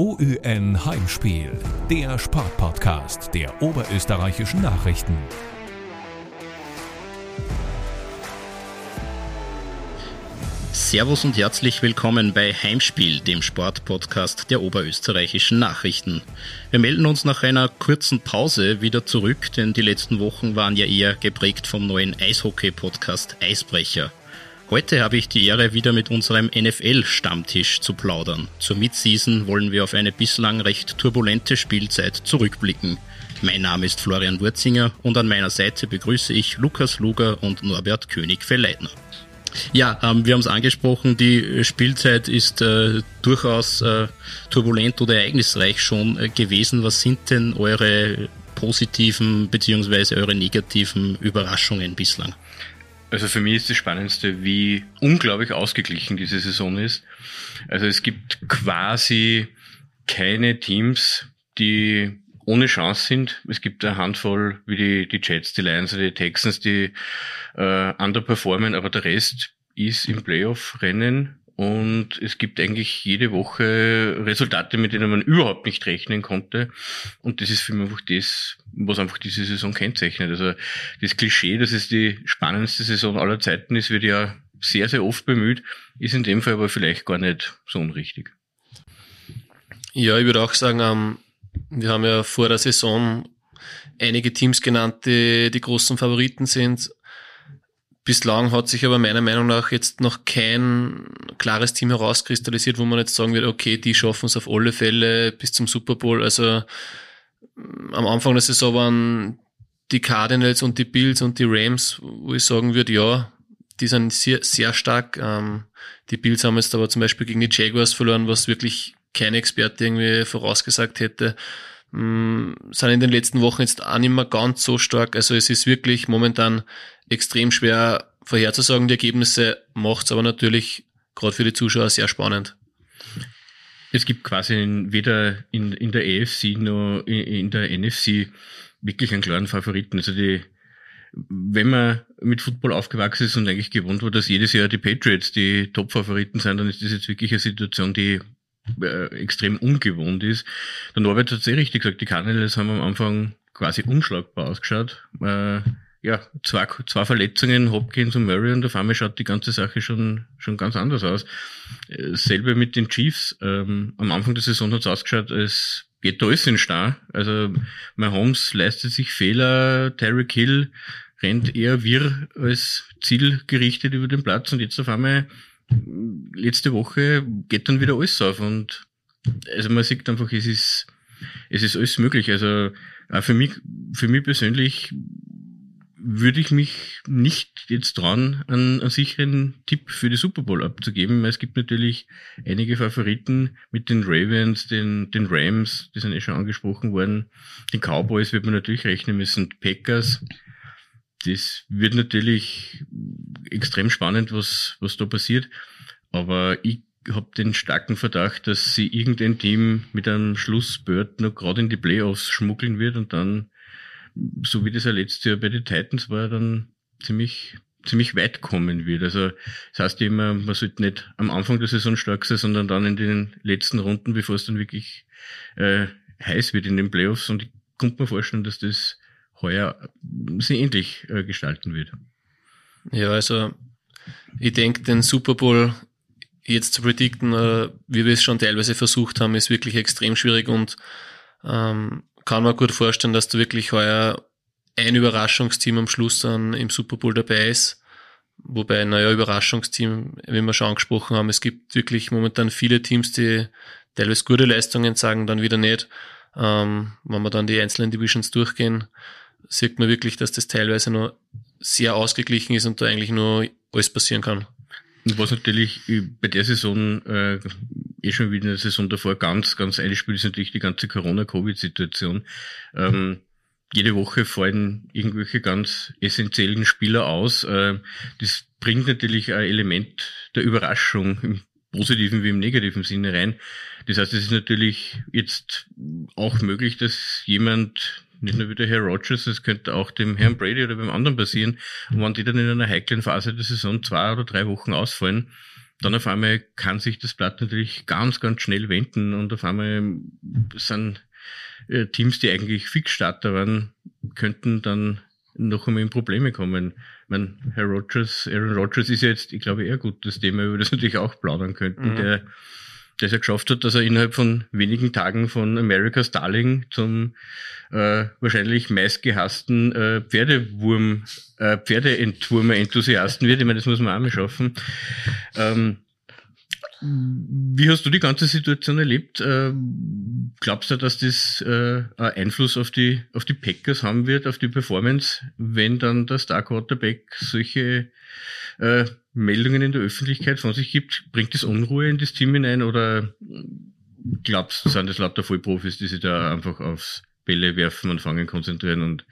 OÜN Heimspiel, der Sportpodcast der oberösterreichischen Nachrichten. Servus und herzlich willkommen bei Heimspiel, dem Sportpodcast der oberösterreichischen Nachrichten. Wir melden uns nach einer kurzen Pause wieder zurück, denn die letzten Wochen waren ja eher geprägt vom neuen Eishockey-Podcast Eisbrecher. Heute habe ich die Ehre, wieder mit unserem NFL-Stammtisch zu plaudern. Zur Midseason wollen wir auf eine bislang recht turbulente Spielzeit zurückblicken. Mein Name ist Florian Wurzinger und an meiner Seite begrüße ich Lukas Luger und Norbert König-Verleitner. Ja, ähm, wir haben es angesprochen, die Spielzeit ist äh, durchaus äh, turbulent oder ereignisreich schon äh, gewesen. Was sind denn eure positiven bzw. eure negativen Überraschungen bislang? Also für mich ist das Spannendste, wie unglaublich ausgeglichen diese Saison ist. Also es gibt quasi keine Teams, die ohne Chance sind. Es gibt eine Handvoll wie die, die Jets, die Lions oder die Texans, die äh, underperformen, aber der Rest ist im Playoff-Rennen und es gibt eigentlich jede Woche Resultate, mit denen man überhaupt nicht rechnen konnte. Und das ist für mich einfach das, was einfach diese Saison kennzeichnet. Also das Klischee, dass es die spannendste Saison aller Zeiten ist, wird ja sehr, sehr oft bemüht, ist in dem Fall aber vielleicht gar nicht so unrichtig. Ja, ich würde auch sagen, ähm, wir haben ja vor der Saison einige Teams genannt, die die großen Favoriten sind. Bislang hat sich aber meiner Meinung nach jetzt noch kein klares Team herauskristallisiert, wo man jetzt sagen wird, okay, die schaffen es auf alle Fälle bis zum Super Bowl. Also am Anfang der Saison waren die Cardinals und die Bills und die Rams, wo ich sagen würde, ja, die sind sehr, sehr stark. Ähm, die Bills haben jetzt aber zum Beispiel gegen die Jaguars verloren, was wirklich kein Experte irgendwie vorausgesagt hätte. Ähm, sind in den letzten Wochen jetzt auch nicht mehr ganz so stark. Also es ist wirklich momentan extrem schwer vorherzusagen, die Ergebnisse, macht es aber natürlich gerade für die Zuschauer sehr spannend. Es gibt quasi weder in, in der AFC noch in, in der NFC wirklich einen klaren Favoriten. Also die, wenn man mit Football aufgewachsen ist und eigentlich gewohnt war, dass jedes Jahr die Patriots die Top-Favoriten sind, dann ist das jetzt wirklich eine Situation, die äh, extrem ungewohnt ist. Der Norbert hat sehr richtig gesagt, die Cardinals haben am Anfang quasi unschlagbar ausgeschaut. Äh, ja, zwei, zwei Verletzungen, Hopkins und Murray, und auf einmal schaut die ganze Sache schon, schon ganz anders aus. Äh, selber mit den Chiefs. Ähm, am Anfang der Saison hat es ausgeschaut, als geht alles in Star. Also Mahomes leistet sich Fehler, Terry Kill rennt eher wirr als zielgerichtet über den Platz und jetzt auf einmal letzte Woche geht dann wieder alles auf und also man sieht einfach, es ist, es ist alles möglich. Also auch für mich, für mich persönlich würde ich mich nicht jetzt trauen, einen, sicheren Tipp für die Super Bowl abzugeben. Es gibt natürlich einige Favoriten mit den Ravens, den, den Rams, die sind eh schon angesprochen worden. Den Cowboys wird man natürlich rechnen müssen, Packers. Das wird natürlich extrem spannend, was, was da passiert. Aber ich habe den starken Verdacht, dass sie irgendein Team mit einem Schlussbird noch gerade in die Playoffs schmuggeln wird und dann so wie das ja letztes Jahr bei den Titans war, dann ziemlich ziemlich weit kommen wird. Also das heißt immer, man sollte nicht am Anfang der Saison stark sein, sondern dann in den letzten Runden, bevor es dann wirklich äh, heiß wird in den Playoffs. Und ich könnte mir vorstellen, dass das heuer sehr ähnlich äh, gestalten wird. Ja, also ich denke, den Super Bowl jetzt zu predikten, äh, wie wir es schon teilweise versucht haben, ist wirklich extrem schwierig und ähm, kann man gut vorstellen, dass da wirklich heuer ein Überraschungsteam am Schluss dann im Super Bowl dabei ist. Wobei, naja, Überraschungsteam, wie wir schon angesprochen haben, es gibt wirklich momentan viele Teams, die teilweise gute Leistungen sagen, dann wieder nicht. Ähm, wenn wir dann die einzelnen Divisions durchgehen, sieht man wirklich, dass das teilweise noch sehr ausgeglichen ist und da eigentlich nur alles passieren kann. Was natürlich bei der Saison äh, eh schon wieder in der Saison davor ganz, ganz einspielt, ist natürlich die ganze Corona-Covid-Situation. Ähm, jede Woche fallen irgendwelche ganz essentiellen Spieler aus. Äh, das bringt natürlich ein Element der Überraschung im positiven wie im negativen Sinne rein. Das heißt, es ist natürlich jetzt auch möglich, dass jemand, nicht nur wie der Herr Rogers, es könnte auch dem Herrn Brady oder beim anderen passieren, und wenn die dann in einer heiklen Phase der Saison zwei oder drei Wochen ausfallen, dann auf einmal kann sich das Blatt natürlich ganz, ganz schnell wenden und auf einmal sind äh, Teams, die eigentlich Fixstarter waren, könnten dann noch einmal in Probleme kommen. Ich meine, Herr Rogers, Aaron Rodgers ist ja jetzt, ich glaube, eher gutes Thema, über das natürlich auch plaudern könnten, mhm. der es ja geschafft hat, dass er innerhalb von wenigen Tagen von America's Darling zum äh, wahrscheinlich meistgehassten äh, Pferdewurm, äh, Pferdeentwurmer-Enthusiasten wird. Ich meine, das muss man auch mal schaffen. Ähm, wie hast du die ganze Situation erlebt? Äh, glaubst du, dass das äh, Einfluss auf die, auf die Packers haben wird, auf die Performance, wenn dann der Star Quarterback solche äh, Meldungen in der Öffentlichkeit von sich gibt, bringt das Unruhe in das Team hinein oder glaubst du, sind das lauter Vollprofis, die sich da einfach aufs Bälle werfen und fangen konzentrieren und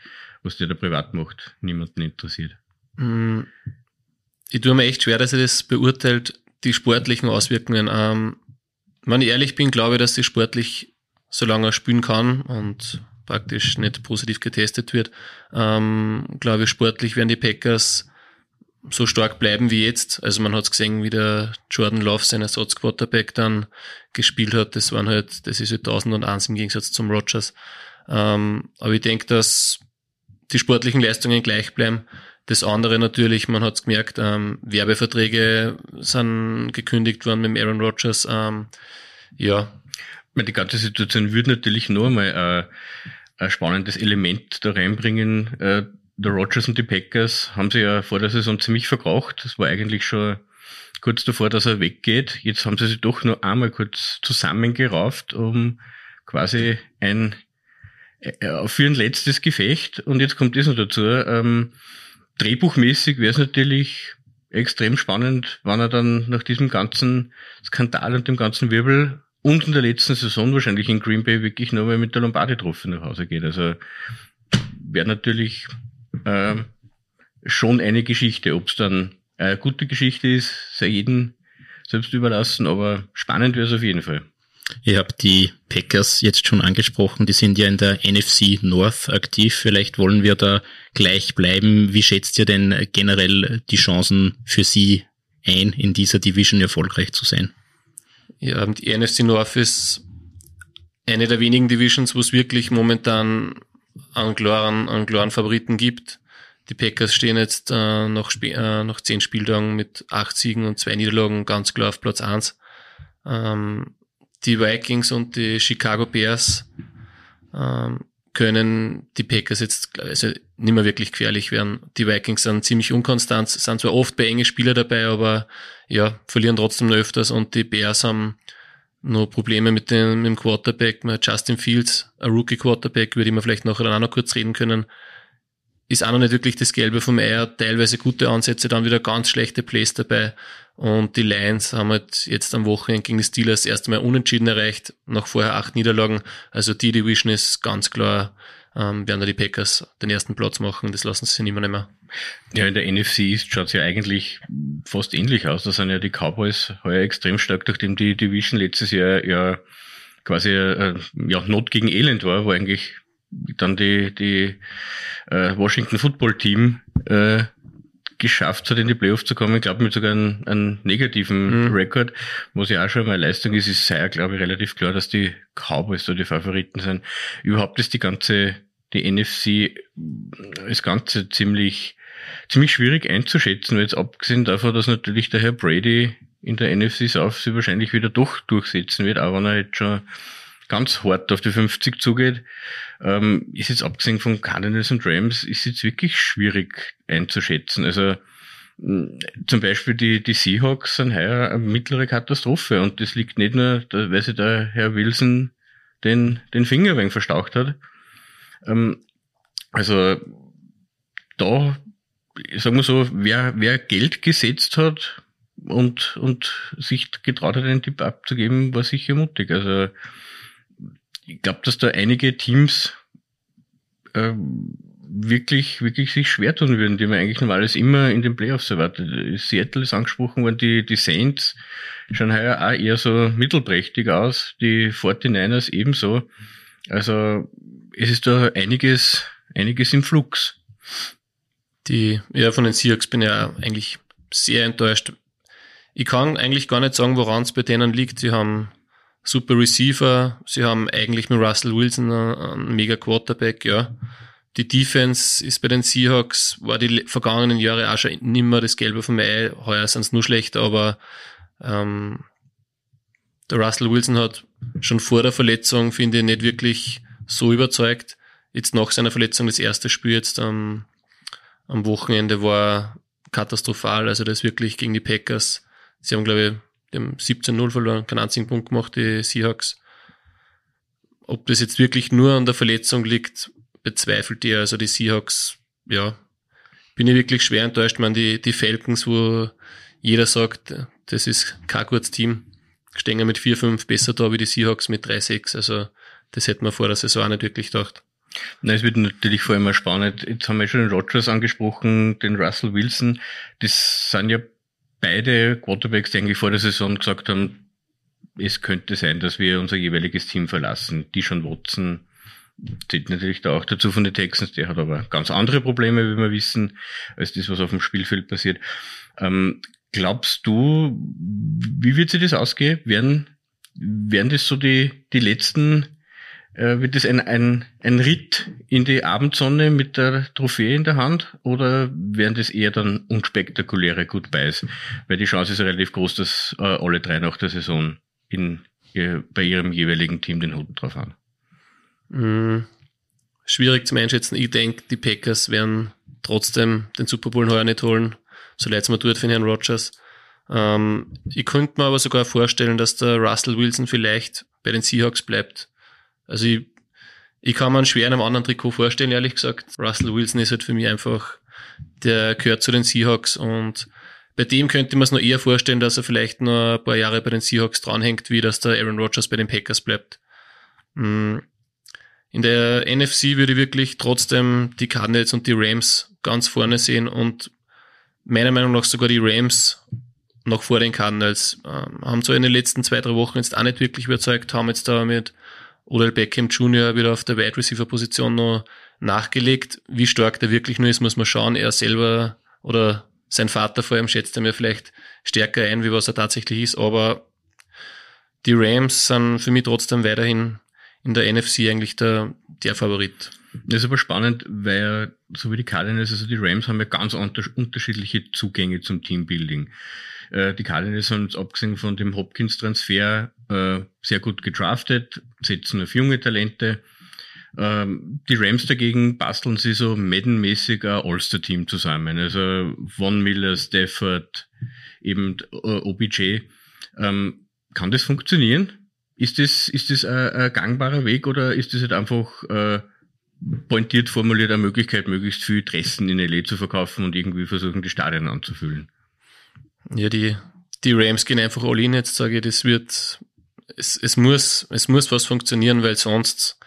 was der da privat macht, niemanden interessiert? Mm, ich tue mir echt schwer, dass er das beurteilt, die sportlichen Auswirkungen. Ähm, wenn ich ehrlich bin, glaube ich, dass sie sportlich, solange er spielen kann und praktisch nicht positiv getestet wird, ähm, glaube ich, sportlich werden die Packers so stark bleiben wie jetzt. Also man hat es gesehen, wie der Jordan Love sein Ersatzquarterback dann gespielt hat. Das waren halt, das ist halt 1001 im Gegensatz zum Rogers. Ähm, aber ich denke, dass die sportlichen Leistungen gleich bleiben. Das andere natürlich, man hat es gemerkt, ähm, Werbeverträge sind gekündigt worden mit Aaron Rodgers. Ähm, ja. Die ganze Situation würde natürlich nur mal äh, ein spannendes Element da reinbringen, äh, der Rogers und die Packers haben sie ja vor der Saison ziemlich verkraucht. Das war eigentlich schon kurz davor, dass er weggeht. Jetzt haben sie sich doch nur einmal kurz zusammengerauft, um quasi ein äh, für ein letztes Gefecht. Und jetzt kommt das noch dazu. Ähm, drehbuchmäßig wäre es natürlich extrem spannend, wann er dann nach diesem ganzen Skandal und dem ganzen Wirbel und in der letzten Saison wahrscheinlich in Green Bay wirklich nur mal mit der Lombardi-Trophy nach Hause geht. Also wäre natürlich äh, schon eine Geschichte. Ob es dann eine gute Geschichte ist, sei jedem selbst überlassen, aber spannend wäre es auf jeden Fall. Ihr habt die Packers jetzt schon angesprochen, die sind ja in der NFC North aktiv. Vielleicht wollen wir da gleich bleiben. Wie schätzt ihr denn generell die Chancen für sie ein, in dieser Division erfolgreich zu sein? Ja, die NFC North ist eine der wenigen Divisions, wo es wirklich momentan einen klaren, einen klaren Favoriten gibt. Die Packers stehen jetzt äh, nach, äh, nach zehn Spieltagen mit acht Siegen und zwei Niederlagen ganz klar auf Platz eins. Ähm, die Vikings und die Chicago Bears ähm, können die Packers jetzt also nicht mehr wirklich gefährlich werden. Die Vikings sind ziemlich unkonstant, sind zwar oft bei enge Spieler dabei, aber ja, verlieren trotzdem noch öfters und die Bears haben noch Probleme mit dem, mit dem Quarterback. Justin Fields, ein Rookie-Quarterback, über den wir vielleicht nachher auch noch kurz reden können, ist auch noch nicht wirklich das Gelbe vom Eier. Teilweise gute Ansätze, dann wieder ganz schlechte Plays dabei. Und die Lions haben halt jetzt am Wochenende gegen die Steelers erstmal unentschieden erreicht, nach vorher acht Niederlagen. Also die Division ist ganz klar ähm, werden da die Packers den ersten Platz machen. Das lassen sie nicht mehr. Ja, in der NFC schaut es ja eigentlich fast ähnlich aus. Da sind ja die Cowboys heuer extrem stark, nachdem die Division letztes Jahr ja quasi äh, ja, Not gegen Elend war, wo eigentlich dann die, die äh, Washington Football Team äh, geschafft hat, in die Playoffs zu kommen, ich glaube mit sogar einem, einem negativen mhm. Rekord, was ja auch schon mal Leistung ist, ist ja, glaube ich, relativ klar, dass die Cowboys da die Favoriten sind. Überhaupt ist die ganze die NFC das Ganze ziemlich, ziemlich schwierig einzuschätzen, weil jetzt abgesehen davon, dass natürlich der Herr Brady in der NFC South sich wahrscheinlich wieder doch durchsetzen wird, auch wenn er jetzt schon ganz hart auf die 50 zugeht, ähm, ist jetzt abgesehen von Cardinals und Rams, ist jetzt wirklich schwierig einzuschätzen. Also zum Beispiel die, die Seahawks sind heuer eine mittlere Katastrophe und das liegt nicht nur, weil sich der Herr Wilson den, den Finger wegen verstaucht hat, ähm, also da, sagen wir so, wer, wer Geld gesetzt hat und, und sich getraut hat, einen Tipp abzugeben, war sicher mutig. Also ich glaube, dass da einige Teams äh, wirklich, wirklich sich schwer tun würden, die man eigentlich normalerweise immer in den Playoffs erwartet. Seattle ist angesprochen worden, die, die Saints schauen heuer auch eher so mittelprächtig aus, die 49ers ebenso. Also es ist da einiges, einiges im Flux. Die, ja, von den Seahawks bin ich ja eigentlich sehr enttäuscht. ich kann eigentlich gar nicht sagen, woran es bei denen liegt. Sie haben super Receiver, sie haben eigentlich mit Russell Wilson einen mega Quarterback, ja. Die Defense ist bei den Seahawks, war die vergangenen Jahre auch schon nimmer das Gelbe vom Ei, heuer sind es nur schlechter, aber ähm, der Russell Wilson hat schon vor der Verletzung, finde ich, nicht wirklich so überzeugt. Jetzt nach seiner Verletzung, das erste Spiel jetzt am, am Wochenende war katastrophal. Also das wirklich gegen die Packers. Sie haben, glaube ich, die haben 17-0 verloren, keinen einzigen Punkt gemacht, die Seahawks. Ob das jetzt wirklich nur an der Verletzung liegt, bezweifelt ihr. Also die Seahawks, ja, bin ich wirklich schwer enttäuscht. Man, die, die Falcons, wo jeder sagt, das ist kein gutes Team, stehen mit 4-5 besser da wie die Seahawks mit 3-6. Also das hätte man vor der Saison auch nicht wirklich gedacht. Na, es wird natürlich vor allem spannend. Jetzt haben wir schon den Rogers angesprochen, den Russell Wilson. Das sind ja beide Quarterbacks, die eigentlich vor der Saison gesagt haben, es könnte sein, dass wir unser jeweiliges Team verlassen. Die schon Watson zählt natürlich da auch dazu von den Texans. Der hat aber ganz andere Probleme, wie wir wissen, als das, was auf dem Spielfeld passiert. Ähm, glaubst du, wie wird sich das ausgehen? Werden, werden das so die, die letzten wird es ein, ein, ein Ritt in die Abendsonne mit der Trophäe in der Hand oder wären das eher dann unspektakuläre Goodbyes? Weil die Chance ist relativ groß, dass äh, alle drei nach der Saison in, äh, bei ihrem jeweiligen Team den Hut drauf haben. Mhm. Schwierig zum Einschätzen. Ich denke, die Packers werden trotzdem den Super Bowl heuer nicht holen, so leid es mir tut für Herrn Rogers. Ähm, ich könnte mir aber sogar vorstellen, dass der Russell Wilson vielleicht bei den Seahawks bleibt also ich, ich kann mir einen schwer in einem anderen Trikot vorstellen, ehrlich gesagt. Russell Wilson ist halt für mich einfach, der gehört zu den Seahawks und bei dem könnte man es noch eher vorstellen, dass er vielleicht noch ein paar Jahre bei den Seahawks dranhängt, wie dass der Aaron Rodgers bei den Packers bleibt. Hm. In der NFC würde ich wirklich trotzdem die Cardinals und die Rams ganz vorne sehen und meiner Meinung nach sogar die Rams noch vor den Cardinals. Ähm, haben zwar in den letzten zwei, drei Wochen jetzt auch nicht wirklich überzeugt, haben jetzt da mit Odell Beckham Jr. wieder auf der Wide Receiver Position noch nachgelegt. Wie stark der wirklich nur ist, muss man schauen. Er selber oder sein Vater vor allem schätzt er mir vielleicht stärker ein, wie was er tatsächlich ist. Aber die Rams sind für mich trotzdem weiterhin in der NFC eigentlich der, der Favorit. Das ist aber spannend, weil so wie die Cardinals, also die Rams haben ja ganz unterschiedliche Zugänge zum Teambuilding. Äh, die Cardinals haben jetzt abgesehen von dem Hopkins-Transfer äh, sehr gut gedraftet, setzen auf junge Talente. Ähm, die Rams dagegen basteln sie so Madden-mäßig ein All-Star-Team zusammen. Also Von Miller, Stafford, eben äh, OBJ. Ähm, kann das funktionieren? Ist das, ist das ein, ein gangbarer Weg oder ist das halt einfach äh, pointiert formuliert eine Möglichkeit, möglichst viel Dressen in LA zu verkaufen und irgendwie versuchen, die Stadien anzufüllen? Ja, die, die Rams gehen einfach all in jetzt, sage ich, das wird, es, es muss, es muss was funktionieren, weil sonst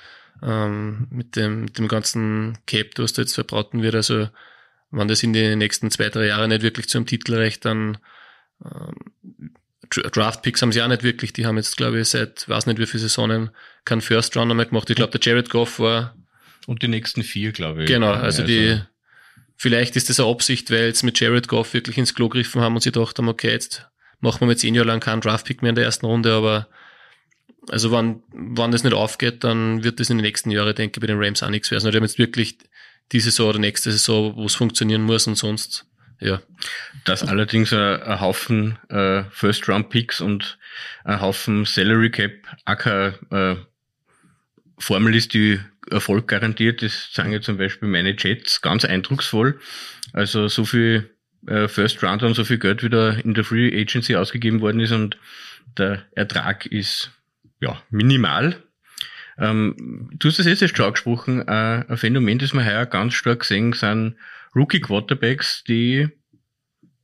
ähm, mit dem, dem ganzen Cap, was da jetzt verbraten wird, also wenn das in den nächsten zwei, drei Jahren nicht wirklich zum Titel reicht, dann ähm, Draft-Picks haben sie auch nicht wirklich, die haben jetzt, glaube ich, seit weiß nicht wie viele Saisonen keinen First-Runner mehr gemacht. Ich glaube, der Jared Goff war und die nächsten vier, glaube ich. Genau, also, also die, Vielleicht ist das eine Absicht, weil jetzt mit Jared Goff wirklich ins Klo griffen haben und sie gedacht haben, okay, jetzt machen wir mit zehn Jahren lang keinen Draftpick mehr in der ersten Runde, aber also wann, wann das nicht aufgeht, dann wird das in den nächsten Jahren, denke ich, bei den Rams auch nichts werden. Also die haben jetzt wirklich diese Saison oder nächste Saison, wo es funktionieren muss und sonst, ja. Das allerdings ein, ein Haufen äh, First-Round-Picks und ein Haufen Salary Cap, auch äh, Formel ist, die Erfolg garantiert. Das sagen ja zum Beispiel meine Jets ganz eindrucksvoll. Also so viel äh, First Round und so viel Geld wieder in der Free Agency ausgegeben worden ist und der Ertrag ist ja minimal. Ähm, du hast das jetzt schon angesprochen, äh, ein Phänomen, das wir heuer ganz stark sehen, sind Rookie Quarterbacks, die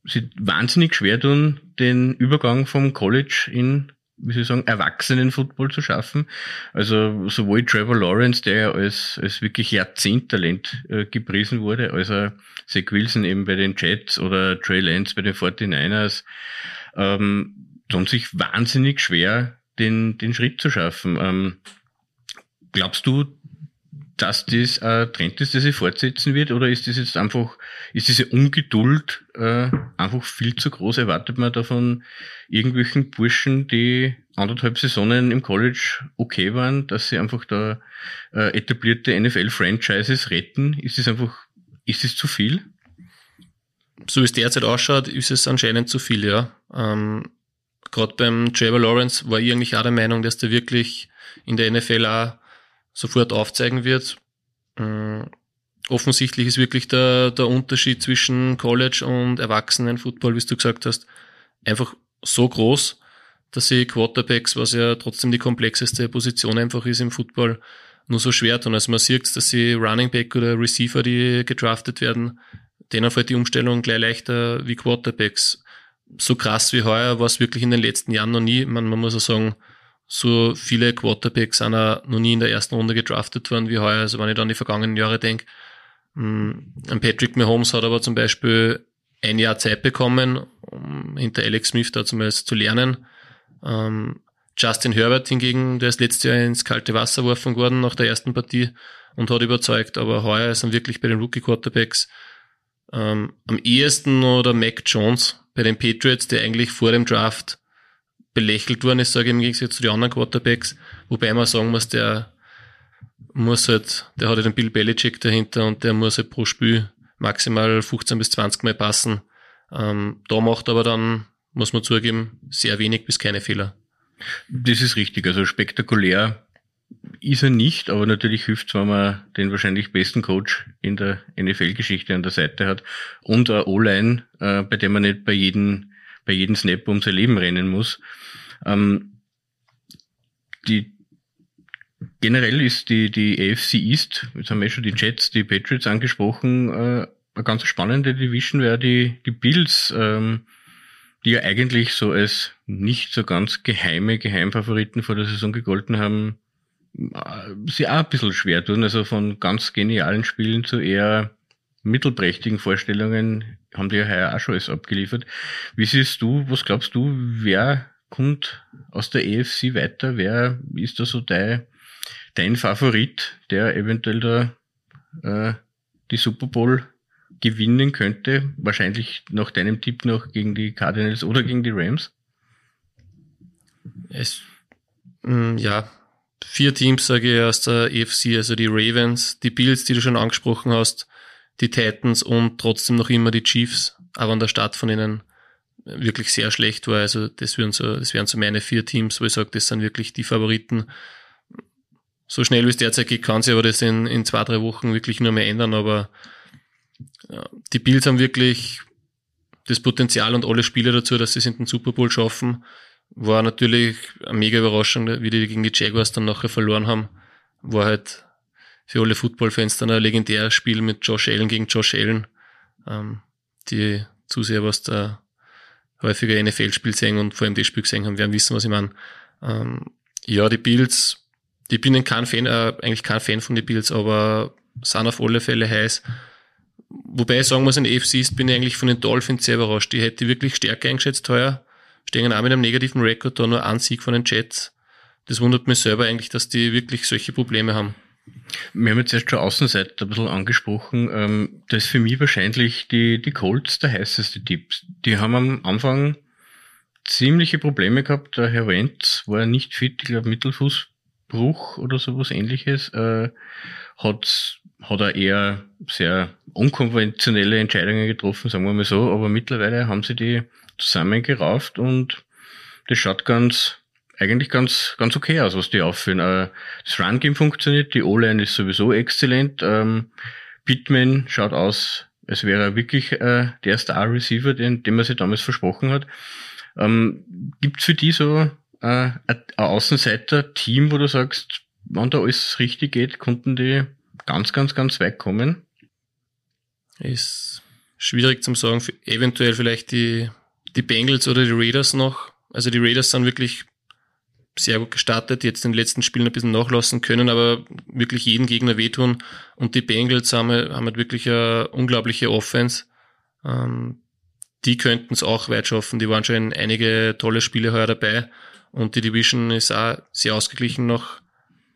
sich wahnsinnig schwer tun, den Übergang vom College in wie soll ich sagen, Erwachsenen-Football zu schaffen. Also sowohl Trevor Lawrence, der ja als, als wirklich Jahrzehnttalent äh, gepriesen wurde, als er Zach Wilson eben bei den Jets oder Trey Lance bei den 49ers, ähm, tun sich wahnsinnig schwer, den, den Schritt zu schaffen. Ähm, glaubst du, dass das ein Trend ist, der sich fortsetzen wird, oder ist das jetzt einfach, ist diese Ungeduld äh, einfach viel zu groß? Erwartet man davon irgendwelchen Burschen, die anderthalb Saisonen im College okay waren, dass sie einfach da äh, etablierte NFL-Franchises retten? Ist es einfach, ist es zu viel? So wie es derzeit ausschaut, ist es anscheinend zu viel, ja. Ähm, Gerade beim Trevor Lawrence war ich eigentlich auch der Meinung, dass der wirklich in der NFL auch sofort aufzeigen wird. Äh, offensichtlich ist wirklich der, der Unterschied zwischen College und Erwachsenen-Football, wie du gesagt hast, einfach so groß, dass sie Quarterbacks, was ja trotzdem die komplexeste Position einfach ist im Football, nur so schwer tun. Also man sieht, dass sie Running Back oder Receiver, die gedraftet werden, denen fällt die Umstellung gleich leichter wie Quarterbacks. So krass wie heuer war es wirklich in den letzten Jahren noch nie. Man, man muss auch sagen, so viele Quarterbacks sind auch noch nie in der ersten Runde gedraftet worden wie heuer. Also wenn ich dann die vergangenen Jahre denke, mm, ein Patrick Mahomes hat aber zum Beispiel ein Jahr Zeit bekommen, um hinter Alex Smith da zumindest zu lernen. Ähm, Justin Herbert hingegen, der ist letztes Jahr ins kalte Wasser geworfen worden nach der ersten Partie und hat überzeugt, aber heuer er wirklich bei den Rookie Quarterbacks ähm, am ehesten oder Mac Jones bei den Patriots, der eigentlich vor dem Draft belächelt worden ist, sage ich im Gegensatz zu den anderen Quarterbacks, wobei man sagen muss, der muss halt, der hat halt den Bill Belichick dahinter und der muss halt pro Spiel maximal 15 bis 20 Mal passen. Ähm, da macht aber dann, muss man zugeben, sehr wenig bis keine Fehler. Das ist richtig, also spektakulär ist er nicht, aber natürlich hilft es, wenn man den wahrscheinlich besten Coach in der NFL-Geschichte an der Seite hat und eine O-Line, äh, bei der man nicht bei jedem bei jedem Snap um sein Leben rennen muss. Ähm, die generell ist die, die AFC East, jetzt haben wir schon die Jets, die Patriots angesprochen, äh, eine ganz spannende Division wäre die, die Bills, ähm, die ja eigentlich so als nicht so ganz geheime Geheimfavoriten vor der Saison gegolten haben, sie auch ein bisschen schwer tun. Also von ganz genialen Spielen zu eher mittelprächtigen Vorstellungen haben die ja heuer auch schon alles abgeliefert. Wie siehst du, was glaubst du, wer kommt aus der EFC weiter? Wer ist da so dein, dein Favorit, der eventuell da äh, die Super Bowl gewinnen könnte? Wahrscheinlich nach deinem Tipp noch gegen die Cardinals oder gegen die Rams? Es, mm, ja, vier Teams sage ich aus der EFC, also die Ravens, die Bills, die du schon angesprochen hast, die Titans und trotzdem noch immer die Chiefs, aber an der Start von ihnen wirklich sehr schlecht war. Also das wären so, das wären so meine vier Teams, wo ich sage, das sind wirklich die Favoriten. So schnell wie es derzeit geht, kann sich aber das in, in zwei, drei Wochen wirklich nur mehr ändern. Aber ja, die Bills haben wirklich das Potenzial und alle Spiele dazu, dass sie es in den Super Bowl schaffen. War natürlich eine mega Überraschung, wie die gegen die Jaguars dann nachher verloren haben. War halt für alle Football-Fans dann ein legendäres Spiel mit Josh Allen gegen Josh Allen. Ähm, die Zuseher, was da häufiger NFL-Spiel sehen und vor allem das Spiel gesehen haben, werden wissen, was ich meine. Ähm, ja, die Bills, ich bin kein Fan, äh, eigentlich kein Fan von den Bills, aber sind auf alle Fälle heiß. Wobei ich sagen muss, in der AFC ist, bin ich eigentlich von den Dolphins sehr überrascht. Die hätte wirklich stärker eingeschätzt heuer. Stehen auch mit einem negativen Rekord da, nur ein Sieg von den Jets. Das wundert mich selber eigentlich, dass die wirklich solche Probleme haben. Wir haben jetzt erst schon Außenseiter ein bisschen angesprochen. Ähm, das ist für mich wahrscheinlich die, die Colts der heißeste Tipp. Die haben am Anfang ziemliche Probleme gehabt. Der Herr Wentz war nicht fit, ich glaube Mittelfußbruch oder sowas ähnliches. Äh, hat, hat er eher sehr unkonventionelle Entscheidungen getroffen, sagen wir mal so. Aber mittlerweile haben sie die zusammengerauft und das schaut ganz, eigentlich ganz, ganz okay aus, was die aufführen. Äh, das Run-Game funktioniert, die O-Line ist sowieso exzellent. Ähm, Pittman schaut aus, als wäre er wirklich äh, der Star-Receiver, den, den man sich damals versprochen hat. Ähm, Gibt für die so äh, ein Außenseiter-Team, wo du sagst, wenn da alles richtig geht, konnten die ganz, ganz, ganz weit kommen? Ist schwierig zu sagen. Eventuell vielleicht die, die Bengals oder die Raiders noch. Also die Raiders sind wirklich sehr gut gestartet, jetzt in den letzten Spielen ein bisschen nachlassen können, aber wirklich jeden Gegner wehtun. Und die Bengals haben, haben halt wirklich eine unglaubliche Offense. Ähm, die könnten es auch weit schaffen. Die waren schon in einige tolle Spiele heuer dabei. Und die Division ist auch sehr ausgeglichen noch.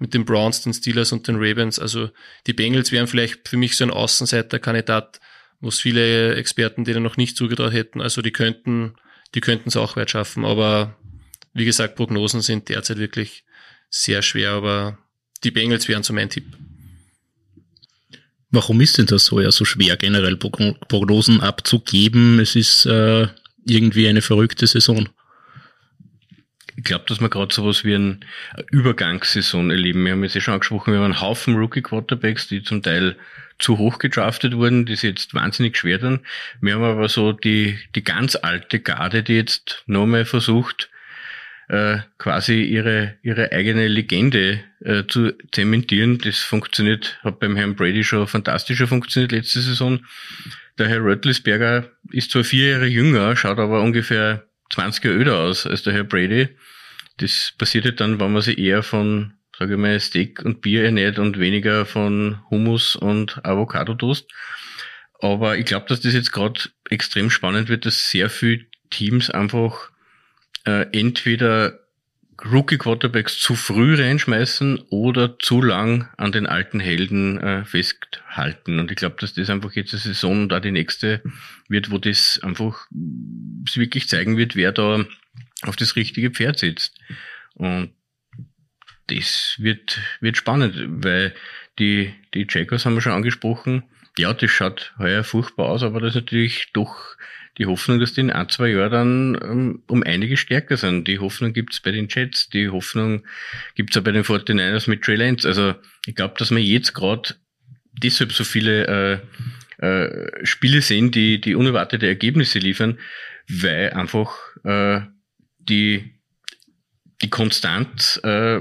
mit den Browns, den Steelers und den Ravens. Also die Bengals wären vielleicht für mich so ein Außenseiterkandidat, wo es viele Experten denen noch nicht zugetraut hätten. Also die könnten, die könnten es auch weit schaffen. Aber wie gesagt, Prognosen sind derzeit wirklich sehr schwer, aber die Bengals wären so mein Tipp. Warum ist denn das so ja so schwer, generell Prognosen abzugeben? Es ist äh, irgendwie eine verrückte Saison. Ich glaube, dass wir gerade sowas wie eine Übergangssaison erleben. Wir haben jetzt ja schon angesprochen, wir haben einen Haufen Rookie-Quarterbacks, die zum Teil zu hoch gedraftet wurden, die sich jetzt wahnsinnig schwer tun. Wir haben aber so die, die ganz alte Garde, die jetzt nochmal versucht, äh, quasi ihre, ihre eigene Legende äh, zu zementieren. Das funktioniert, hat beim Herrn Brady schon fantastischer funktioniert letzte Saison. Der Herr Röttlisberger ist zwar vier Jahre jünger, schaut aber ungefähr 20 Jahre öder aus als der Herr Brady. Das passiert halt dann, wenn man sich eher von, sage ich mal, Steak und Bier ernährt und weniger von Hummus und Avocado-Toast. Aber ich glaube, dass das jetzt gerade extrem spannend wird, dass sehr viele Teams einfach äh, entweder Rookie Quarterbacks zu früh reinschmeißen oder zu lang an den alten Helden äh, festhalten. Und ich glaube, dass das einfach jetzt eine Saison da die nächste wird, wo das einfach wirklich zeigen wird, wer da auf das richtige Pferd sitzt. Und das wird, wird spannend, weil die, die Jackers haben wir schon angesprochen. Ja, das schaut heuer furchtbar aus, aber das ist natürlich doch die Hoffnung, dass die in ein, zwei Jahren dann um, um einige stärker sind. Die Hoffnung gibt's bei den Jets, die Hoffnung gibt's auch bei den 49ers mit Trey Lance. Also ich glaube, dass wir jetzt gerade deshalb so viele äh, äh, Spiele sehen, die, die unerwartete Ergebnisse liefern, weil einfach äh, die, die Konstanz äh,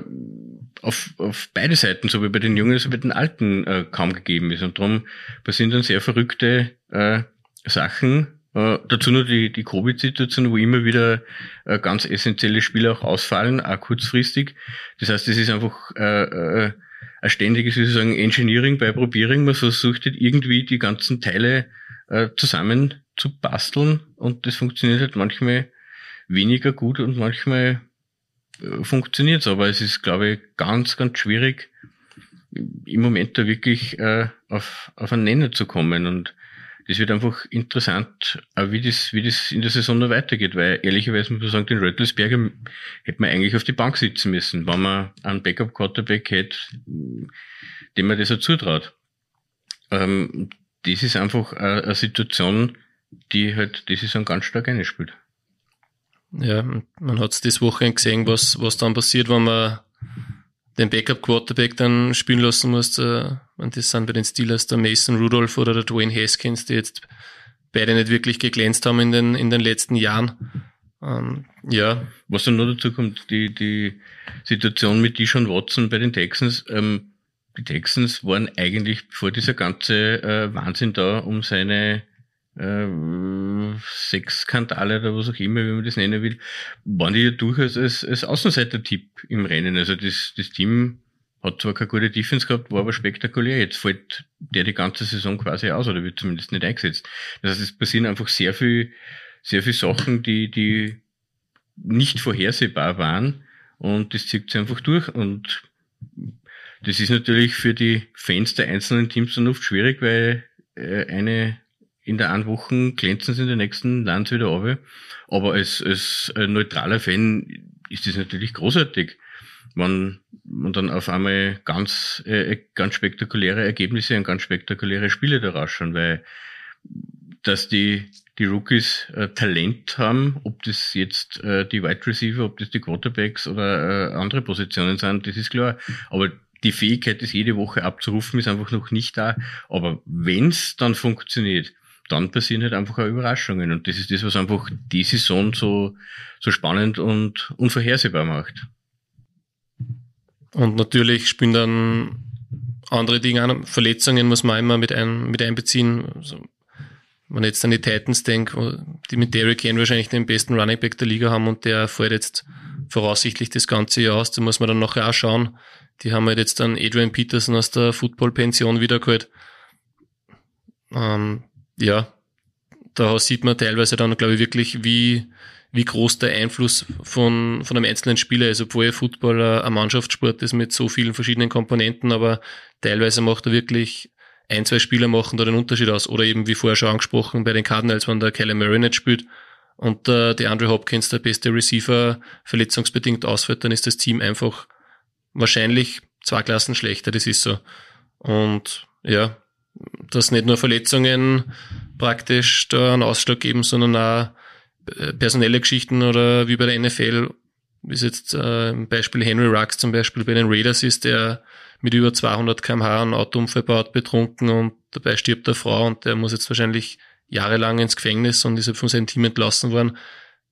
auf, auf beide Seiten, so wie bei den Jungen, so wie bei den Alten, äh, kaum gegeben ist. Und darum passieren dann sehr verrückte äh, Sachen, äh, dazu nur die, die Covid-Situation, wo immer wieder äh, ganz essentielle Spiele auch ausfallen, auch kurzfristig. Das heißt, es ist einfach äh, äh, ein ständiges, wie Sie sagen, Engineering bei Probiering. Man versucht halt irgendwie die ganzen Teile äh, zusammen zu basteln und das funktioniert halt manchmal weniger gut und manchmal funktioniert es. Aber es ist, glaube ich, ganz, ganz schwierig, im Moment da wirklich äh, auf, auf einen Nenner zu kommen. Und das wird einfach interessant, wie das, wie das in der Saison noch weitergeht, weil ehrlicherweise muss man sagen, den Röttelsberger hätte man eigentlich auf die Bank sitzen müssen, wenn man einen Backup-Quarterback hätte, dem man das auch zutraut. Ähm, das ist einfach eine, eine Situation, die halt die Saison ganz stark einspielt. Ja, man hat es das Wochenende gesehen, was, was dann passiert, wenn man den Backup-Quarterback dann spielen lassen musst. Äh, und das sind bei den Steelers der Mason Rudolph oder der Dwayne Haskins, die jetzt beide nicht wirklich geglänzt haben in den, in den letzten Jahren. Ähm, ja. Was dann noch dazu kommt, die, die Situation mit Dishon Watson bei den Texans. Ähm, die Texans waren eigentlich vor dieser ganze äh, Wahnsinn da um seine äh, sechs Skandale oder was auch immer, wie man das nennen will, waren die ja durchaus als, als Außenseiter-Tipp im Rennen. Also das, das Team hat zwar keine gute Defense gehabt, war aber spektakulär. Jetzt fällt der die ganze Saison quasi aus oder wird zumindest nicht eingesetzt. Das heißt, es passieren einfach sehr viel, sehr viel Sachen, die, die nicht vorhersehbar waren und das zieht sich einfach durch und das ist natürlich für die Fans der einzelnen Teams dann oft schwierig, weil äh, eine in der einen Woche glänzen sie in der nächsten Land wieder runter. Aber als, als neutraler Fan ist das natürlich großartig, wenn man dann auf einmal ganz, äh, ganz spektakuläre Ergebnisse und ganz spektakuläre Spiele da rausschauen, weil dass die, die Rookies äh, Talent haben, ob das jetzt äh, die Wide Receiver, ob das die Quarterbacks oder äh, andere Positionen sind, das ist klar. Aber die Fähigkeit, das jede Woche abzurufen, ist einfach noch nicht da. Aber wenn's dann funktioniert, dann passieren halt einfach auch Überraschungen. Und das ist das, was einfach die Saison so, so spannend und unvorhersehbar macht. Und natürlich spielen dann andere Dinge an. Verletzungen muss man immer mit, ein, mit einbeziehen. Also, wenn ich jetzt an die Titans denke, die mit Derrick Henry wahrscheinlich den besten Running Back der Liga haben und der fällt jetzt voraussichtlich das ganze Jahr aus, da muss man dann nachher auch schauen. Die haben halt jetzt dann Adrian Peterson aus der Football-Pension wiedergeholt. Ähm, ja, da sieht man teilweise dann, glaube ich, wirklich, wie, wie groß der Einfluss von, von einem einzelnen Spieler ist, obwohl Football ein Mannschaftssport ist mit so vielen verschiedenen Komponenten, aber teilweise macht er wirklich ein, zwei Spieler machen da den Unterschied aus. Oder eben, wie vorher schon angesprochen, bei den Cardinals, wenn der Kelly Murray nicht spielt und der, der Andrew Hopkins der beste Receiver verletzungsbedingt ausfällt, dann ist das Team einfach wahrscheinlich zwei Klassen schlechter, das ist so. Und ja, dass nicht nur Verletzungen praktisch da einen Ausschlag geben, sondern auch äh, personelle Geschichten oder wie bei der NFL, wie es jetzt äh, Beispiel Henry Rux zum Beispiel bei den Raiders ist, der mit über 200 kmh einen Autounfall baut, betrunken und dabei stirbt der Frau und der muss jetzt wahrscheinlich jahrelang ins Gefängnis und ist von seinem Team entlassen worden.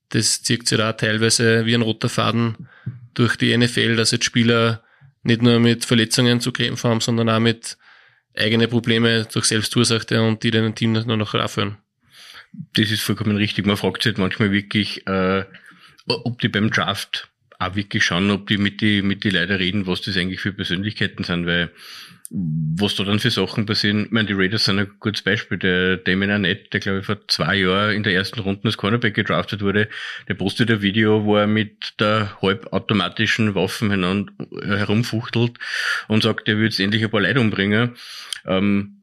Das zieht sich da teilweise wie ein roter Faden durch die NFL, dass jetzt Spieler nicht nur mit Verletzungen zu kämpfen haben, sondern auch mit eigene Probleme durch Selbstursache und die den Team nur noch raufhören. Das ist vollkommen richtig. Man fragt sich halt manchmal wirklich, äh, ob die beim Draft auch wirklich schauen, ob die mit die, mit die Leute reden, was das eigentlich für Persönlichkeiten sind, weil was da dann für Sachen passieren. Ich meine, die Raiders sind ein gutes Beispiel. Der Damon Arnett, der glaube ich vor zwei Jahren in der ersten Runde als Cornerback gedraftet wurde, der postet ein Video, wo er mit der halbautomatischen Waffen herumfuchtelt und sagt, er würde jetzt endlich ein paar Leute umbringen. Ähm,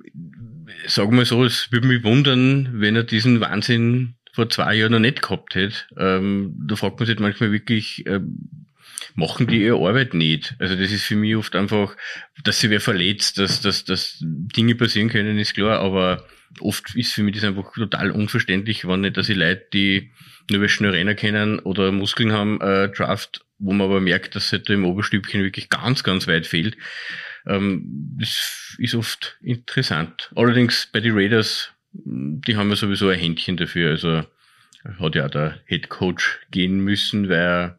sagen wir so, es würde mich wundern, wenn er diesen Wahnsinn vor zwei Jahren noch nicht gehabt hätte. Ähm, da fragt man sich manchmal wirklich, ähm, machen die ihre Arbeit nicht. Also das ist für mich oft einfach, dass sie wer verletzt, dass, dass, dass Dinge passieren können, ist klar, aber oft ist für mich das einfach total unverständlich, wenn nicht, dass ich Leute, die nur schnell rennen können oder Muskeln haben, äh, Draft, wo man aber merkt, dass halt im Oberstübchen wirklich ganz, ganz weit fehlt. Ähm, das ist oft interessant. Allerdings bei den Raiders die haben ja sowieso ein Händchen dafür. Also hat ja auch der Head Coach gehen müssen, weil er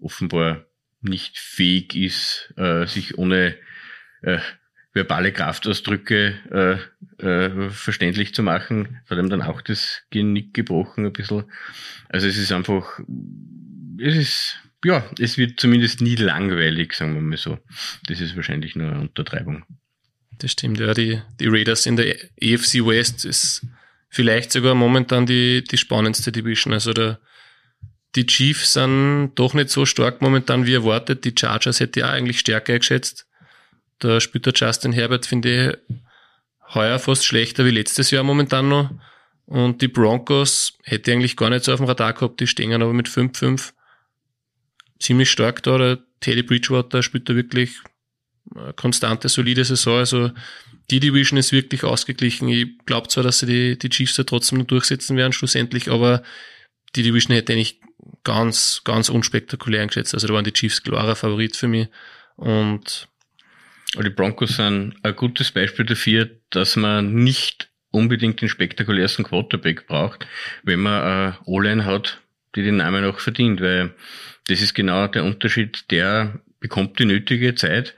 offenbar nicht fähig ist, äh, sich ohne äh, verbale Kraftausdrücke äh, äh, verständlich zu machen. Hat ihm dann auch das Genick gebrochen ein bisschen. Also es ist einfach, es ist, ja, es wird zumindest nie langweilig, sagen wir mal so. Das ist wahrscheinlich nur eine Untertreibung. Das stimmt, ja. Die, die Raiders in der AFC West ist vielleicht sogar momentan die, die spannendste Division. Also der, die Chiefs sind doch nicht so stark momentan wie erwartet. Die Chargers hätte ich auch eigentlich stärker geschätzt. Da spielt der Justin Herbert, finde ich, heuer fast schlechter wie letztes Jahr momentan noch. Und die Broncos hätte ich eigentlich gar nicht so auf dem Radar gehabt. Die stehen aber mit 5-5 ziemlich stark da. Der Teddy Bridgewater spielt da wirklich konstante, solide Saison. Also die Division ist wirklich ausgeglichen. Ich glaube zwar, dass sie die, die Chiefs da trotzdem noch durchsetzen werden, schlussendlich, aber die Division hätte ich ganz, ganz unspektakulär eingeschätzt. Also da waren die Chiefs klarer Favorit für mich. Und die Broncos sind ein gutes Beispiel dafür, dass man nicht unbedingt den spektakulärsten Quarterback braucht, wenn man eine O-Line hat, die den Namen auch verdient, weil das ist genau der Unterschied, der bekommt die nötige Zeit,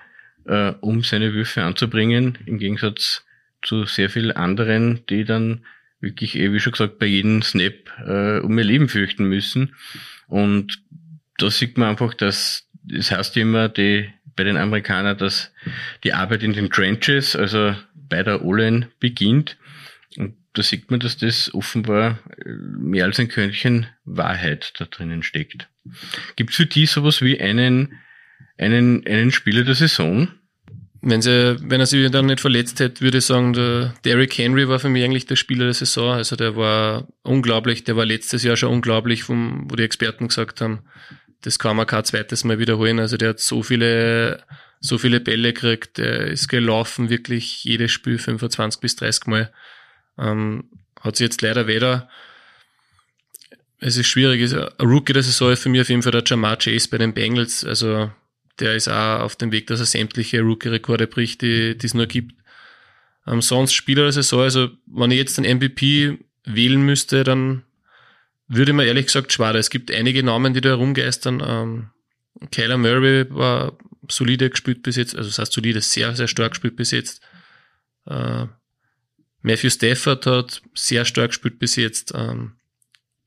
äh, um seine Würfe anzubringen, im Gegensatz zu sehr vielen anderen, die dann wirklich, eh, wie schon gesagt, bei jedem Snap äh, um ihr Leben fürchten müssen. Und da sieht man einfach, dass das heißt immer die, bei den Amerikanern, dass die Arbeit in den Trenches, also bei der Olen beginnt. Und da sieht man, dass das offenbar äh, mehr als ein Körnchen Wahrheit da drinnen steckt. Gibt es für die sowas wie einen, einen, einen Spieler der Saison? Wenn, sie, wenn er sich dann nicht verletzt hätte, würde ich sagen, der Derrick Henry war für mich eigentlich der Spieler der Saison. Also der war unglaublich, der war letztes Jahr schon unglaublich, wo die Experten gesagt haben, das kann man kein zweites Mal wiederholen. Also der hat so viele, so viele Bälle gekriegt, der ist gelaufen, wirklich jedes Spiel 25 bis 30 Mal. Ähm, hat sich jetzt leider weder es ist schwierig. Ein Rookie der Saison ist für mich auf jeden Fall der Jamar Chase bei den Bengals. Also der ist auch auf dem Weg, dass er sämtliche Rookie-Rekorde bricht, die, es nur gibt. Ähm, sonst Spieler der Saison, also wenn ich jetzt den MVP wählen müsste, dann würde mir ehrlich gesagt schwer. Es gibt einige Namen, die da herumgeistern. Ähm, Kyler Murray war solide gespielt bis jetzt, also das heißt solide, sehr, sehr stark gespielt bis jetzt. Äh, Matthew Stafford hat sehr stark gespielt bis jetzt. Ähm,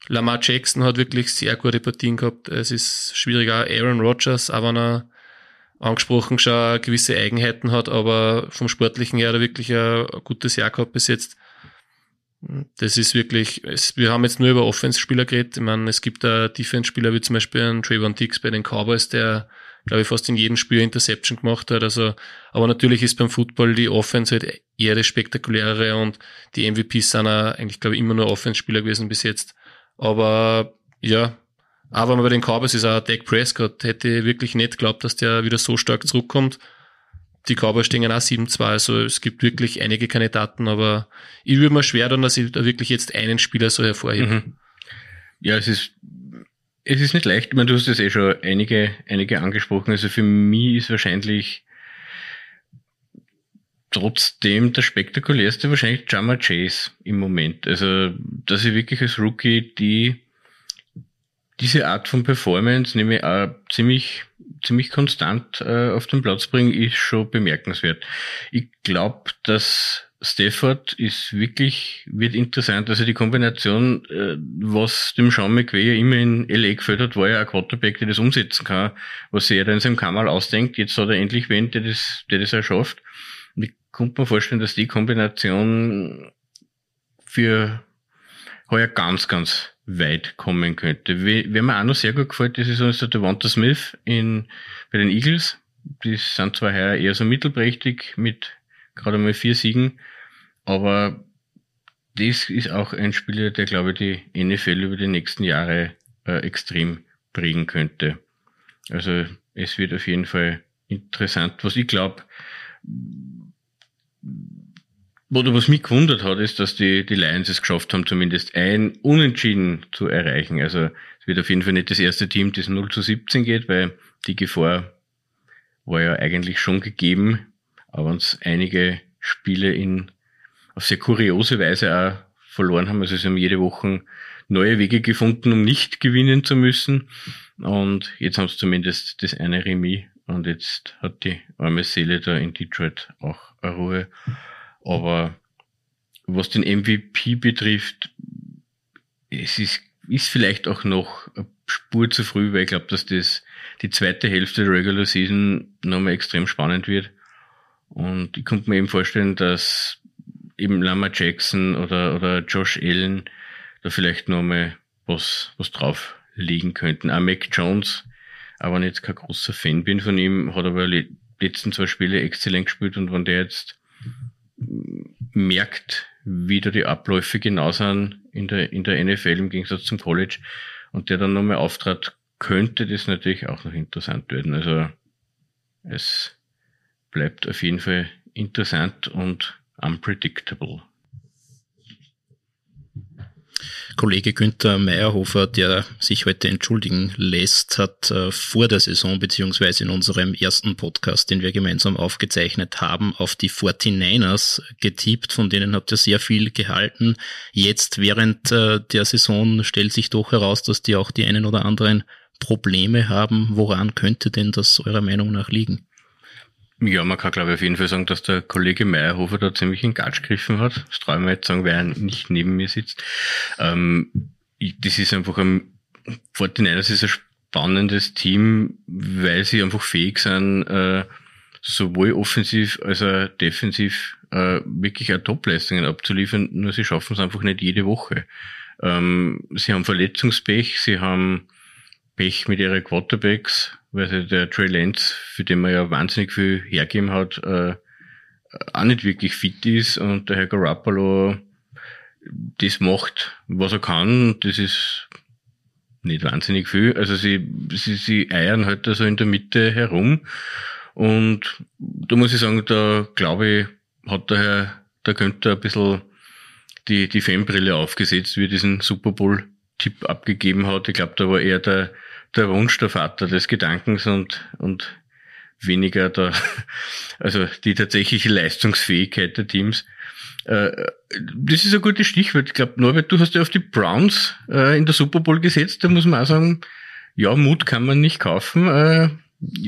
Lamar Jackson hat wirklich sehr gute Partien gehabt. Es ist schwierig auch. Aaron Rodgers, auch wenn er angesprochen schon gewisse Eigenheiten hat, aber vom Sportlichen her er wirklich ein, ein gutes Jahr gehabt bis jetzt. Das ist wirklich, es, wir haben jetzt nur über Offense-Spieler geredet. Ich meine, es gibt da Defense-Spieler wie zum Beispiel einen Trayvon Dix bei den Cowboys, der, glaube ich, fast in jedem Spiel Interception gemacht hat. Also, aber natürlich ist beim Football die Offense halt eher das spektakulärere und die MVPs sind auch eigentlich, glaube ich, immer nur Offense-Spieler gewesen bis jetzt. Aber ja, aber bei den Cowboys ist auch Dak Prescott. Hätte wirklich nicht geglaubt, dass der wieder so stark zurückkommt die Cowboys stehen auch 7-2, also es gibt wirklich einige Kandidaten, aber ich würde mir schwer tun, dass ich da wirklich jetzt einen Spieler so hervorhebe. Mhm. Ja, es ist, es ist nicht leicht. Ich meine, du hast es eh schon einige, einige angesprochen. Also für mich ist wahrscheinlich trotzdem der spektakulärste wahrscheinlich Jama Chase im Moment. Also, dass ich wirklich als Rookie die, diese Art von Performance, nämlich auch ziemlich ziemlich konstant äh, auf den Platz bringen, ist schon bemerkenswert. Ich glaube, dass Stafford ist wirklich, wird interessant. Also die Kombination, äh, was dem Sean McVay ja immer in LA gefällt hat, war ja ein Quarterback, der das umsetzen kann, was er da in seinem Kammer ausdenkt. Jetzt hat er endlich wen, der das, der das auch schafft. Und ich konnte mir vorstellen, dass die Kombination für heuer ganz, ganz weit kommen könnte. Wer mir auch noch sehr gut gefällt, das ist unser Devonta Smith in, bei den Eagles. Die sind zwar heuer eher so mittelprächtig mit gerade mal vier Siegen, aber das ist auch ein Spieler, der, glaube ich, die NFL über die nächsten Jahre äh, extrem prägen könnte. Also es wird auf jeden Fall interessant. Was ich glaube, oder was mich gewundert hat, ist, dass die, die Lions es geschafft haben, zumindest ein Unentschieden zu erreichen. Also es wird auf jeden Fall nicht das erste Team, das 0 zu 17 geht, weil die Gefahr war ja eigentlich schon gegeben, aber uns einige Spiele in auf sehr kuriose Weise auch verloren haben. Also sie haben jede Woche neue Wege gefunden, um nicht gewinnen zu müssen. Und jetzt haben sie zumindest das eine Remis. Und jetzt hat die arme Seele da in Detroit auch eine Ruhe. Aber was den MVP betrifft, es ist, ist vielleicht auch noch eine Spur zu früh, weil ich glaube, dass das die zweite Hälfte der Regular Season nochmal extrem spannend wird. Und ich könnte mir eben vorstellen, dass eben Lama Jackson oder, oder Josh Allen da vielleicht nochmal was, was drauflegen könnten. Auch Mac Jones, aber nicht kein großer Fan bin von ihm, hat aber die letzten zwei Spiele exzellent gespielt und wenn der jetzt merkt, wie da die Abläufe genau sind in der, in der NFL im Gegensatz zum College und der dann nochmal auftrat, könnte das natürlich auch noch interessant werden. Also es bleibt auf jeden Fall interessant und unpredictable. Kollege Günther Meyerhofer, der sich heute entschuldigen lässt, hat äh, vor der Saison beziehungsweise in unserem ersten Podcast, den wir gemeinsam aufgezeichnet haben, auf die 49ers getippt, von denen habt ihr sehr viel gehalten. Jetzt während äh, der Saison stellt sich doch heraus, dass die auch die einen oder anderen Probleme haben. Woran könnte denn das eurer Meinung nach liegen? Ja, man kann glaube ich auf jeden Fall sagen, dass der Kollege Meyerhofer da ziemlich in Gatsch gegriffen hat. Das traue ich mir jetzt sagen, weil er nicht neben mir sitzt. Ähm, das ist einfach ein, 49ers ist ein spannendes Team, weil sie einfach fähig sind, äh, sowohl offensiv als auch defensiv äh, wirklich auch Topleistungen abzuliefern, nur sie schaffen es einfach nicht jede Woche. Ähm, sie haben Verletzungspech, sie haben Pech mit ihren Quarterbacks, weil der Trey Lance, für den man ja wahnsinnig viel hergeben hat, äh, auch nicht wirklich fit ist und der Herr Garoppolo das macht, was er kann. Das ist nicht wahnsinnig viel. Also sie, sie, sie eiern halt da so in der Mitte herum. Und da muss ich sagen, da glaube ich, hat der Herr, da könnte ein bisschen die, die Fanbrille aufgesetzt, wie er diesen Super Bowl-Tipp abgegeben hat. Ich glaube, da war eher der, der Wunsch der Vater des Gedankens und, und weniger der, also die tatsächliche Leistungsfähigkeit der Teams. Äh, das ist ein gutes Stichwort. Ich glaube, Norbert, du hast ja auf die Browns äh, in der Super Bowl gesetzt. Da muss man auch sagen, ja, Mut kann man nicht kaufen. Äh,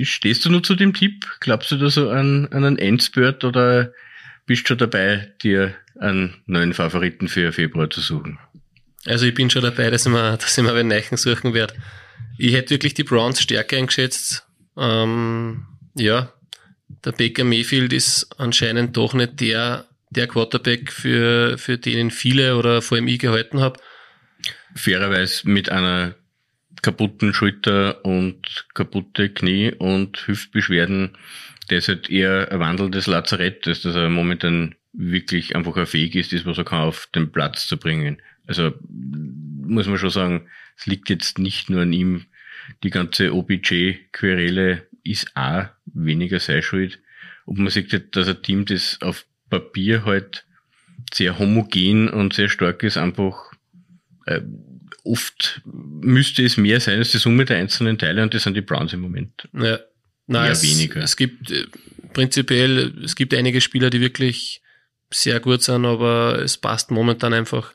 stehst du nur zu dem Tipp? Glaubst du da so an, an einen Endspurt oder bist du schon dabei, dir einen neuen Favoriten für Februar zu suchen? Also ich bin schon dabei, dass ich mir, dass ich mir einen Neichen suchen werde. Ich hätte wirklich die Browns stärker eingeschätzt. Ähm, ja, der Baker Mayfield ist anscheinend doch nicht der, der Quarterback, für, für den viele oder vor allem ich gehalten habe. Fairerweise mit einer kaputten Schulter und kaputte Knie und Hüftbeschwerden, der ist halt eher ein wandelndes Lazarett, dass er momentan wirklich einfach ein Fähig ist, das was er kann, auf den Platz zu bringen. Also muss man schon sagen, es liegt jetzt nicht nur an ihm. Die ganze OBJ-Querele ist auch weniger sei schuld. Und man sieht, dass ein Team, das auf Papier halt sehr homogen und sehr stark ist, einfach äh, oft müsste es mehr sein als die Summe der einzelnen Teile und das sind die Browns im Moment. Ja. Nein, es, weniger. Es gibt äh, prinzipiell, es gibt einige Spieler, die wirklich sehr gut sind, aber es passt momentan einfach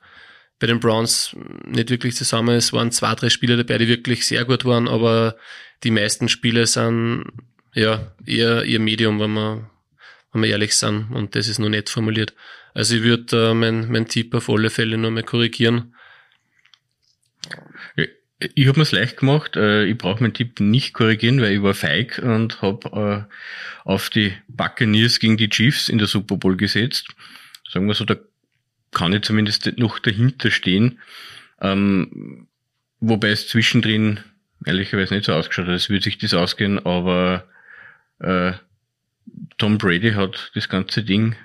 bei den Browns nicht wirklich zusammen. Es waren zwei, drei Spieler dabei, die wirklich sehr gut waren, aber die meisten Spiele sind ja eher ihr Medium, wenn wir, wenn wir ehrlich sind. Und das ist noch nicht formuliert. Also ich würde äh, mein, mein Tipp auf alle Fälle nur mal korrigieren. Ich habe mir's leicht gemacht. Äh, ich brauche meinen Tipp nicht korrigieren, weil ich war feig und habe äh, auf die Buccaneers gegen die Chiefs in der Super Bowl gesetzt. Sagen wir so, da kann ich zumindest noch dahinter stehen. Ähm, wobei es zwischendrin ehrlicherweise nicht so ausgeschaut hat, als würde sich das ausgehen, aber äh, Tom Brady hat das ganze Ding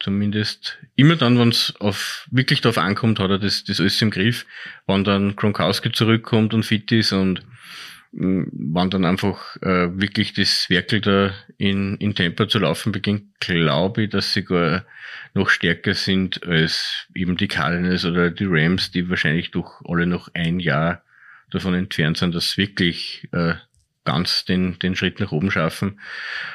Zumindest immer dann, wenn es auf, wirklich darauf ankommt, hat er das, das alles im Griff. Wenn dann Gronkowski zurückkommt und fit ist und wann dann einfach äh, wirklich das Werkel da in, in Tempo zu laufen beginnt, glaube ich, dass sie gar noch stärker sind als eben die Cardinals oder die Rams, die wahrscheinlich doch alle noch ein Jahr davon entfernt sind, dass wirklich äh, ganz den, den Schritt nach oben schaffen.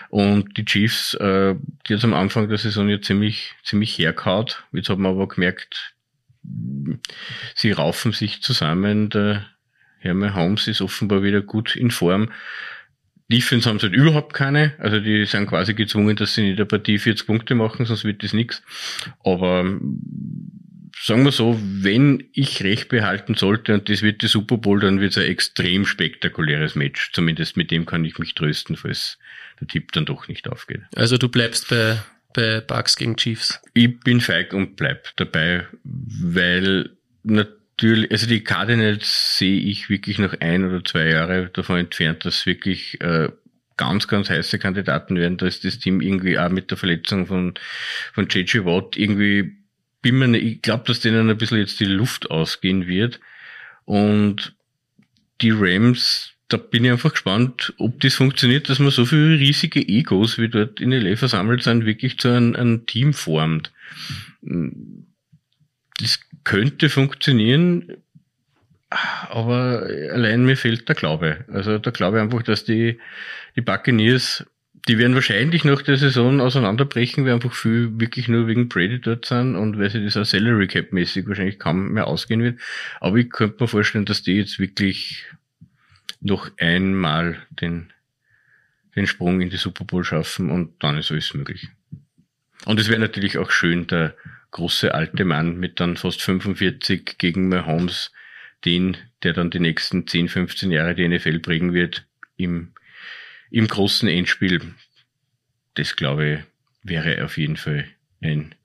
Und die Chiefs, äh, die jetzt am Anfang der Saison ja ziemlich, ziemlich herkaut. Jetzt hat man aber gemerkt, sie raufen sich zusammen. Der Herme Holmes ist offenbar wieder gut in Form. Defense haben sie halt überhaupt keine. Also die sind quasi gezwungen, dass sie in der Partie 40 Punkte machen, sonst wird das nichts. Aber sagen wir so, wenn ich recht behalten sollte und das wird die Super Bowl, dann wird es ein extrem spektakuläres Match. Zumindest mit dem kann ich mich trösten, falls der Tipp dann doch nicht aufgeht. Also du bleibst bei, bei Bucks gegen Chiefs? Ich bin feig und bleib dabei, weil natürlich, also die Cardinals sehe ich wirklich noch ein oder zwei Jahre davon entfernt, dass wirklich äh, ganz, ganz heiße Kandidaten werden. Da ist das Team irgendwie auch mit der Verletzung von, von JJ Watt irgendwie bin mir, ich glaube, dass denen ein bisschen jetzt die Luft ausgehen wird. Und die Rams, da bin ich einfach gespannt, ob das funktioniert, dass man so viele riesige Egos, wie dort in LA versammelt sind, wirklich zu einem, einem Team formt. Das könnte funktionieren, aber allein mir fehlt der Glaube. Also der Glaube einfach, dass die, die Buccaneers die werden wahrscheinlich nach der Saison auseinanderbrechen, weil einfach viel wirklich nur wegen Brady dort sind und weil sie das auch Salary Cap mäßig wahrscheinlich kaum mehr ausgehen wird. Aber ich könnte mir vorstellen, dass die jetzt wirklich noch einmal den, den Sprung in die Super Bowl schaffen und dann ist alles möglich. Und es wäre natürlich auch schön, der große alte Mann mit dann fast 45 gegen Mahomes, den, der dann die nächsten 10, 15 Jahre die NFL prägen wird, im im großen Endspiel, das glaube ich, wäre auf jeden Fall ein,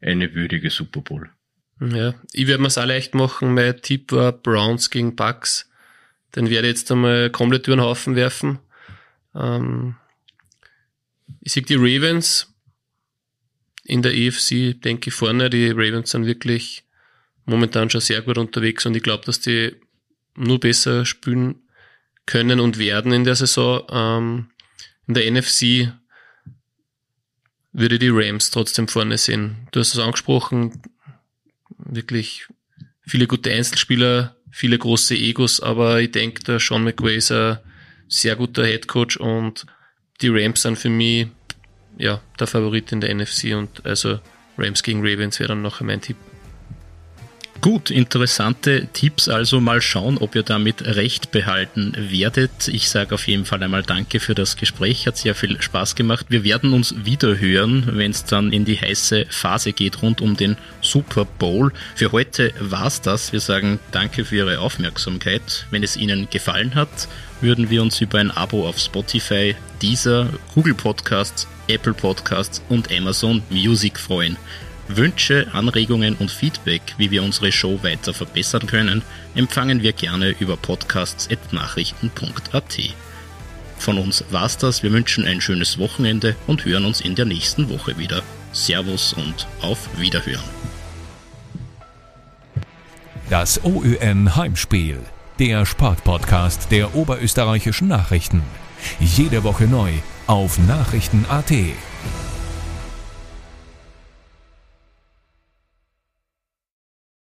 eine würdige Super Bowl. Ja, ich werde mir es auch leicht machen. Mein Tipp war Browns gegen Bucks. Den werde ich jetzt einmal komplett über den Haufen werfen. Ähm, ich sehe die Ravens in der EFC, denke ich vorne. Die Ravens sind wirklich momentan schon sehr gut unterwegs und ich glaube, dass die nur besser spielen können und werden in der Saison. Ähm, in der NFC würde die Rams trotzdem vorne sehen. Du hast es angesprochen, wirklich viele gute Einzelspieler, viele große Egos, aber ich denke, der Sean McVay ist ein sehr guter Headcoach und die Rams sind für mich ja, der Favorit in der NFC und also Rams gegen Ravens wäre dann noch mein Tipp. Gut, interessante Tipps. Also mal schauen, ob ihr damit recht behalten werdet. Ich sage auf jeden Fall einmal Danke für das Gespräch. Hat sehr viel Spaß gemacht. Wir werden uns wieder hören, wenn es dann in die heiße Phase geht rund um den Super Bowl. Für heute war's das. Wir sagen Danke für Ihre Aufmerksamkeit. Wenn es Ihnen gefallen hat, würden wir uns über ein Abo auf Spotify, Deezer, Google Podcasts, Apple Podcasts und Amazon Music freuen. Wünsche, Anregungen und Feedback, wie wir unsere Show weiter verbessern können, empfangen wir gerne über podcasts.nachrichten.at. Von uns war's das. Wir wünschen ein schönes Wochenende und hören uns in der nächsten Woche wieder. Servus und auf Wiederhören. Das OÜN Heimspiel, der Sportpodcast der oberösterreichischen Nachrichten. Jede Woche neu auf Nachrichten.at.